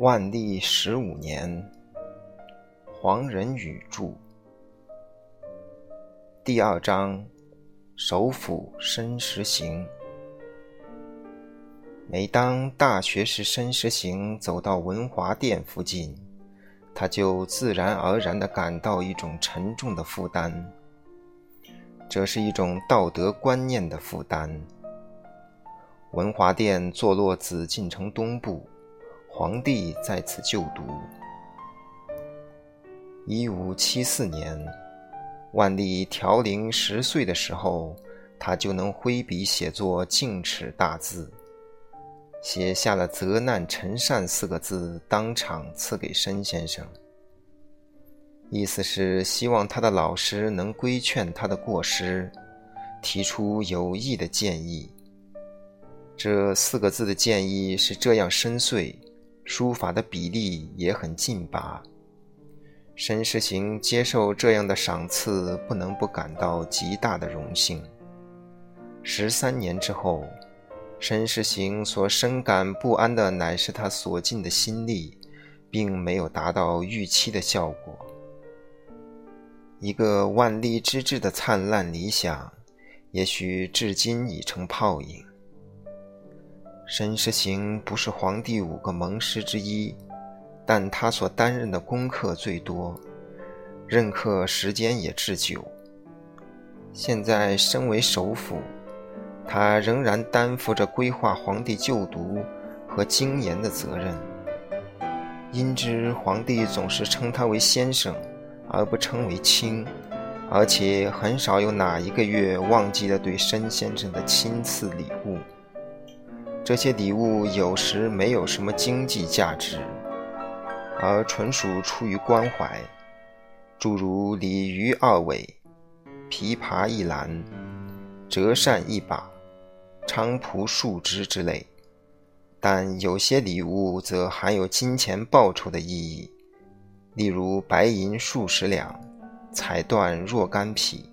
万历十五年，黄仁宇著。第二章，首府申时行。每当大学士申时行走到文华殿附近，他就自然而然地感到一种沉重的负担。这是一种道德观念的负担。文华殿坐落紫禁城东部。皇帝在此就读。一五七四年，万历调龄十岁的时候，他就能挥笔写作净尺大字，写下了“责难陈善”四个字，当场赐给申先生。意思是希望他的老师能规劝他的过失，提出有益的建议。这四个字的建议是这样深邃。书法的比例也很劲拔。申时行接受这样的赏赐，不能不感到极大的荣幸。十三年之后，申时行所深感不安的，乃是他所尽的心力，并没有达到预期的效果。一个万历之治的灿烂理想，也许至今已成泡影。申时行不是皇帝五个盟师之一，但他所担任的功课最多，任课时间也至久。现在身为首辅，他仍然担负着规划皇帝就读和精研的责任。因之，皇帝总是称他为先生，而不称为卿，而且很少有哪一个月忘记了对申先生的亲赐礼物。这些礼物有时没有什么经济价值，而纯属出于关怀，诸如鲤鱼二尾、琵琶一篮、折扇一把、菖蒲数枝之类。但有些礼物则含有金钱报酬的意义，例如白银数十两、彩缎若干匹。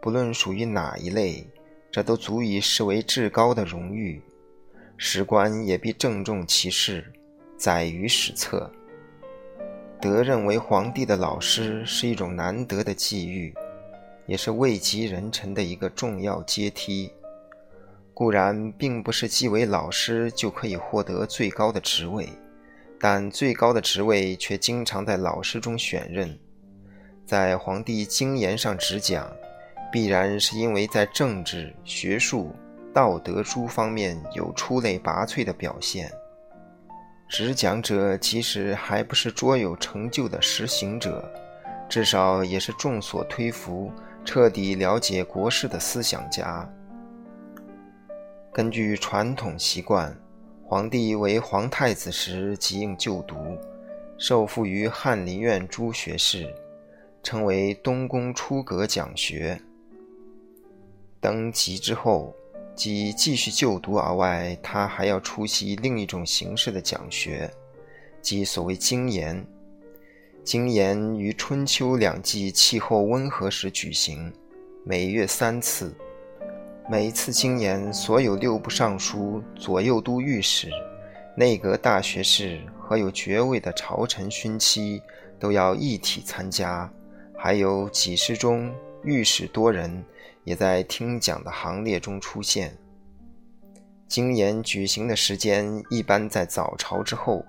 不论属于哪一类，这都足以视为至高的荣誉。史官也必郑重其事，载于史册。得任为皇帝的老师是一种难得的际遇，也是位极人臣的一个重要阶梯。固然并不是既为老师就可以获得最高的职位，但最高的职位却经常在老师中选任。在皇帝经言上执讲，必然是因为在政治、学术。道德诸方面有出类拔萃的表现，执讲者即使还不是卓有成就的实行者，至少也是众所推服、彻底了解国事的思想家。根据传统习惯，皇帝为皇太子时即应就读，受赋于翰林院诸学士，称为东宫出阁讲学。登基之后。即继续就读而外，他还要出席另一种形式的讲学，即所谓经研。经研于春秋两季气候温和时举行，每月三次。每次经研，所有六部尚书、左右都御史、内阁大学士和有爵位的朝臣勋戚都要一体参加，还有几十中、御史多人。也在听讲的行列中出现。经筵举行的时间一般在早朝之后，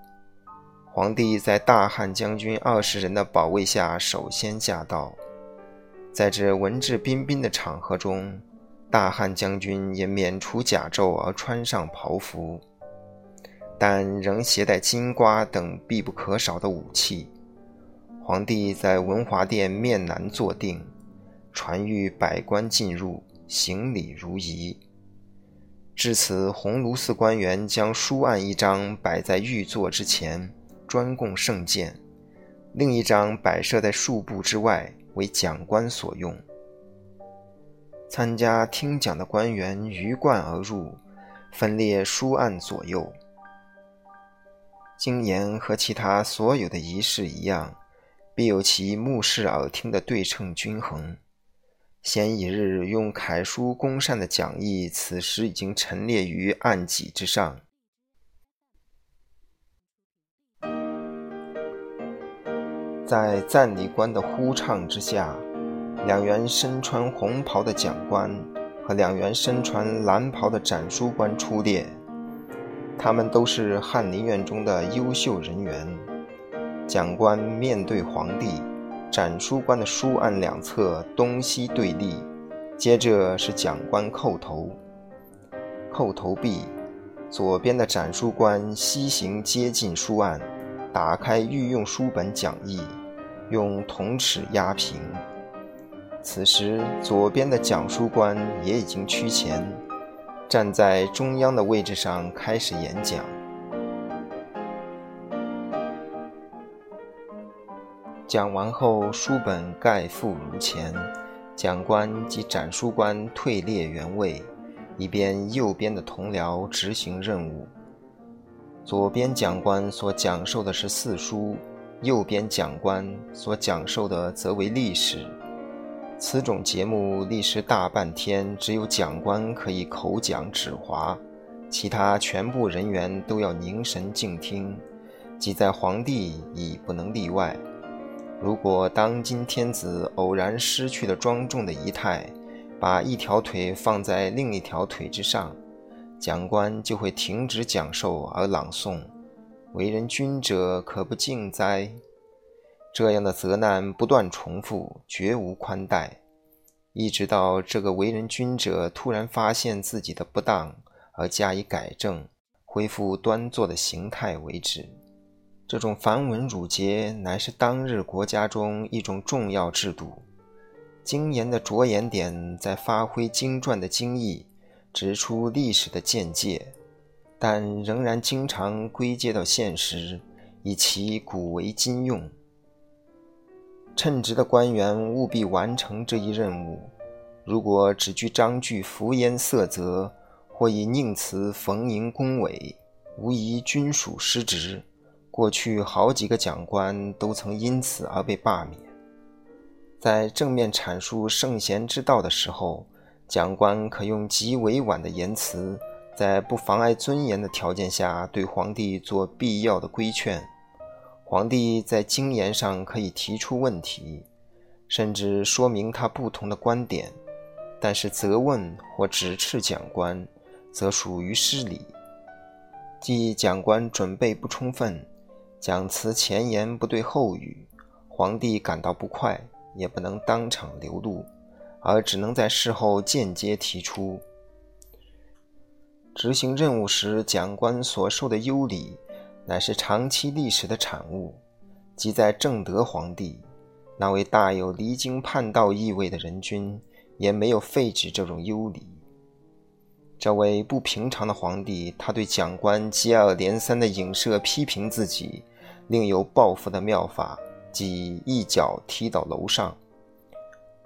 皇帝在大汉将军二十人的保卫下首先驾到。在这文质彬彬的场合中，大汉将军也免除甲胄而穿上袍服，但仍携带金瓜等必不可少的武器。皇帝在文华殿面南坐定。传谕百官进入，行礼如仪。至此，鸿胪寺官员将书案一张摆在御座之前，专供圣鉴；另一张摆设在数步之外，为讲官所用。参加听讲的官员鱼贯而入，分列书案左右。经言和其他所有的仪式一样，必有其目视耳听的对称均衡。前一日用楷书公善的讲义，此时已经陈列于案几之上。在赞礼官的呼唱之下，两员身穿红袍的讲官和两员身穿蓝袍的展书官出列。他们都是翰林院中的优秀人员。讲官面对皇帝。展书官的书案两侧东西对立。接着是讲官叩头，叩头毕，左边的展书官西行接近书案，打开御用书本讲义，用铜尺压平。此时，左边的讲书官也已经趋前，站在中央的位置上开始演讲。讲完后，书本盖覆如前。讲官及展书官退列原位，以便右边的同僚执行任务。左边讲官所讲授的是四书，右边讲官所讲授的则为历史。此种节目历时大半天，只有讲官可以口讲指划，其他全部人员都要凝神静听，即在皇帝已不能例外。如果当今天子偶然失去了庄重的仪态，把一条腿放在另一条腿之上，讲官就会停止讲授而朗诵：“为人君者，可不敬哉？”这样的责难不断重复，绝无宽待，一直到这个为人君者突然发现自己的不当而加以改正，恢复端坐的形态为止。这种繁文缛节乃是当日国家中一种重要制度。精严的着眼点在发挥经传的精义，指出历史的见解，但仍然经常归结到现实，以其古为今用。称职的官员务必完成这一任务。如果只据章句浮言色泽，或以佞词逢迎恭维，无疑均属失职。过去好几个讲官都曾因此而被罢免。在正面阐述圣贤之道的时候，讲官可用极委婉的言辞，在不妨碍尊严的条件下对皇帝做必要的规劝。皇帝在经言上可以提出问题，甚至说明他不同的观点，但是责问或指斥讲官，则属于失礼，即讲官准备不充分。讲词前言不对后语，皇帝感到不快，也不能当场流露，而只能在事后间接提出。执行任务时，讲官所受的优礼，乃是长期历史的产物，即在正德皇帝那位大有离经叛道意味的人君，也没有废止这种优礼。这位不平常的皇帝，他对讲官接二连三的影射批评自己。另有报复的妙法，即一脚踢到楼上。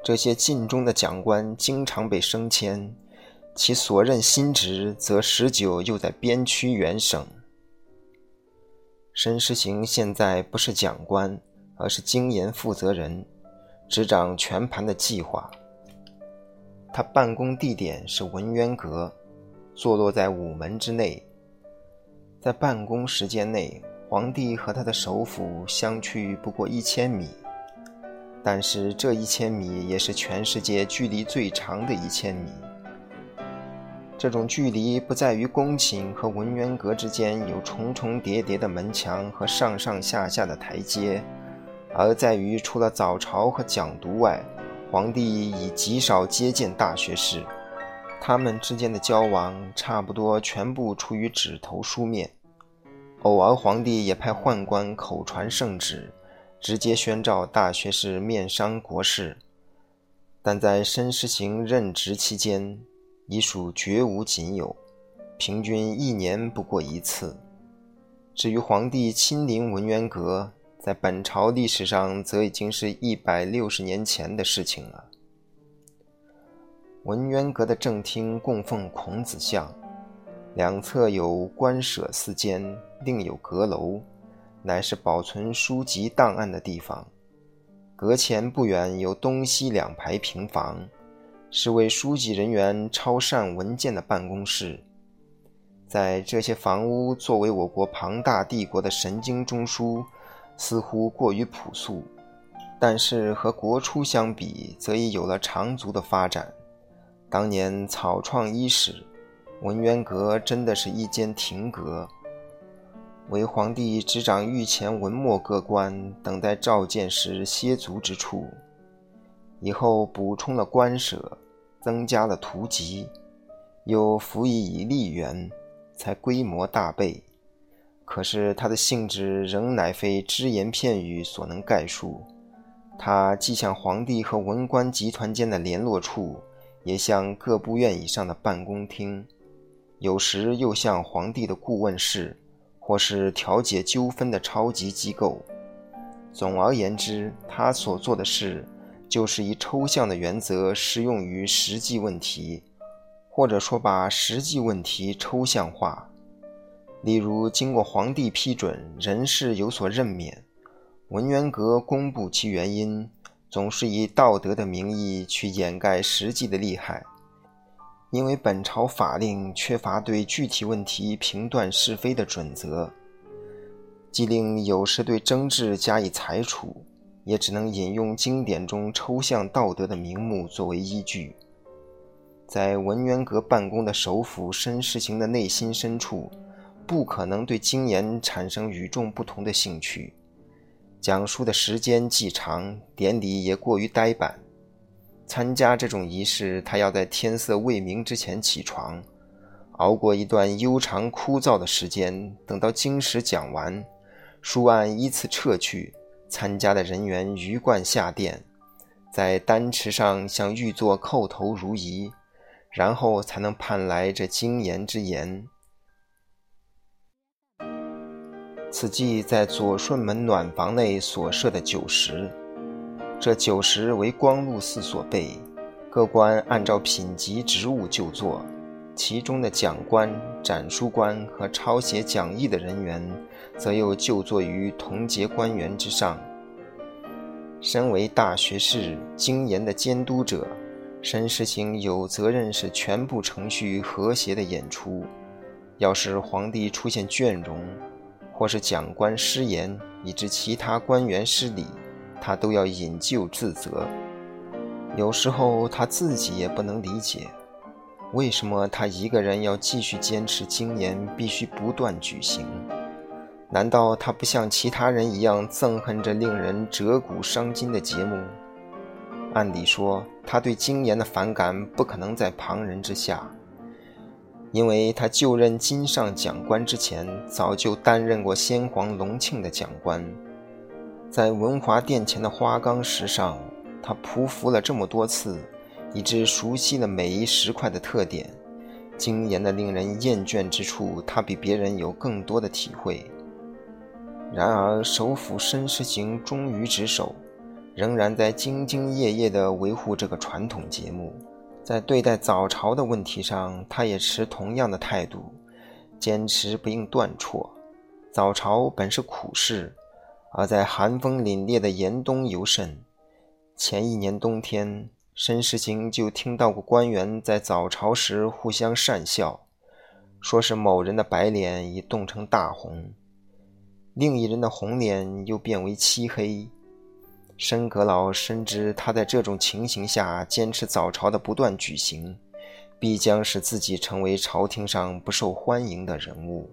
这些晋中的讲官经常被升迁，其所任新职则十九又在边区远省。申时行现在不是讲官，而是经研负责人，执掌全盘的计划。他办公地点是文渊阁，坐落在午门之内。在办公时间内。皇帝和他的首府相去不过一千米，但是这一千米也是全世界距离最长的一千米。这种距离不在于宫寝和文渊阁之间有重重叠叠的门墙和上上下下的台阶，而在于除了早朝和讲读外，皇帝已极少接见大学士，他们之间的交往差不多全部出于纸头书面。偶尔，皇帝也派宦官口传圣旨，直接宣召大学士面商国事。但在申时行任职期间，已属绝无仅有，平均一年不过一次。至于皇帝亲临文渊阁，在本朝历史上，则已经是一百六十年前的事情了。文渊阁的正厅供奉孔子像。两侧有官舍四间，另有阁楼，乃是保存书籍档案的地方。阁前不远有东西两排平房，是为书记人员抄缮文件的办公室。在这些房屋作为我国庞大帝国的神经中枢，似乎过于朴素，但是和国初相比，则已有了长足的发展。当年草创伊始，文渊阁真的是一间亭阁，为皇帝执掌御前文墨各官，等待召见时歇足之处。以后补充了官舍，增加了图籍，又辅以以吏员，才规模大倍。可是它的性质仍乃非只言片语所能概述。它既像皇帝和文官集团间的联络处，也像各部院以上的办公厅，有时又像皇帝的顾问室，或是调解纠纷的超级机构。总而言之，他所做的事，就是以抽象的原则适用于实际问题，或者说把实际问题抽象化。例如，经过皇帝批准，人事有所任免。文渊阁公布其原因，总是以道德的名义去掩盖实际的利害，因为本朝法令缺乏对具体问题评断是非的准则，既令有时对争执加以裁处，也只能引用经典中抽象道德的名目作为依据。在文渊阁办公的首辅申世行的内心深处，不可能对经言产生与众不同的兴趣。讲述的时间既长，典礼也过于呆板。参加这种仪式，他要在天色未明之前起床，熬过一段悠长枯燥的时间，等到经史讲完，书案依次撤去，参加的人员鱼贯下殿，在丹池上向玉座叩头如仪，然后才能盼来这经言之言。此即在左顺门暖房内所设的酒食，这酒食为光禄寺所备，各官按照品级职务就坐，其中的讲官、展书官和抄写讲义的人员，则又就坐于同节官员之上。身为大学士、经研的监督者，申时行有责任使全部程序和谐的演出。要是皇帝出现倦容，或是讲官失言，以致其他官员失礼，他都要引咎自责。有时候他自己也不能理解，为什么他一个人要继续坚持经言必须不断举行？难道他不像其他人一样憎恨这令人折骨伤筋的节目？按理说，他对经言的反感不可能在旁人之下。因为他就任金上讲官之前，早就担任过先皇隆庆的讲官，在文华殿前的花岗石上，他匍匐了这么多次，以致熟悉了每一石块的特点。精研的令人厌倦之处，他比别人有更多的体会。然而，首辅申时行忠于职守，仍然在兢兢业业地维护这个传统节目。在对待早朝的问题上，他也持同样的态度，坚持不应断辍。早朝本是苦事，而在寒风凛冽的严冬尤甚。前一年冬天，申时行就听到过官员在早朝时互相讪笑，说是某人的白脸已冻成大红，另一人的红脸又变为漆黑。申阁老深知，他在这种情形下坚持早朝的不断举行，必将使自己成为朝廷上不受欢迎的人物。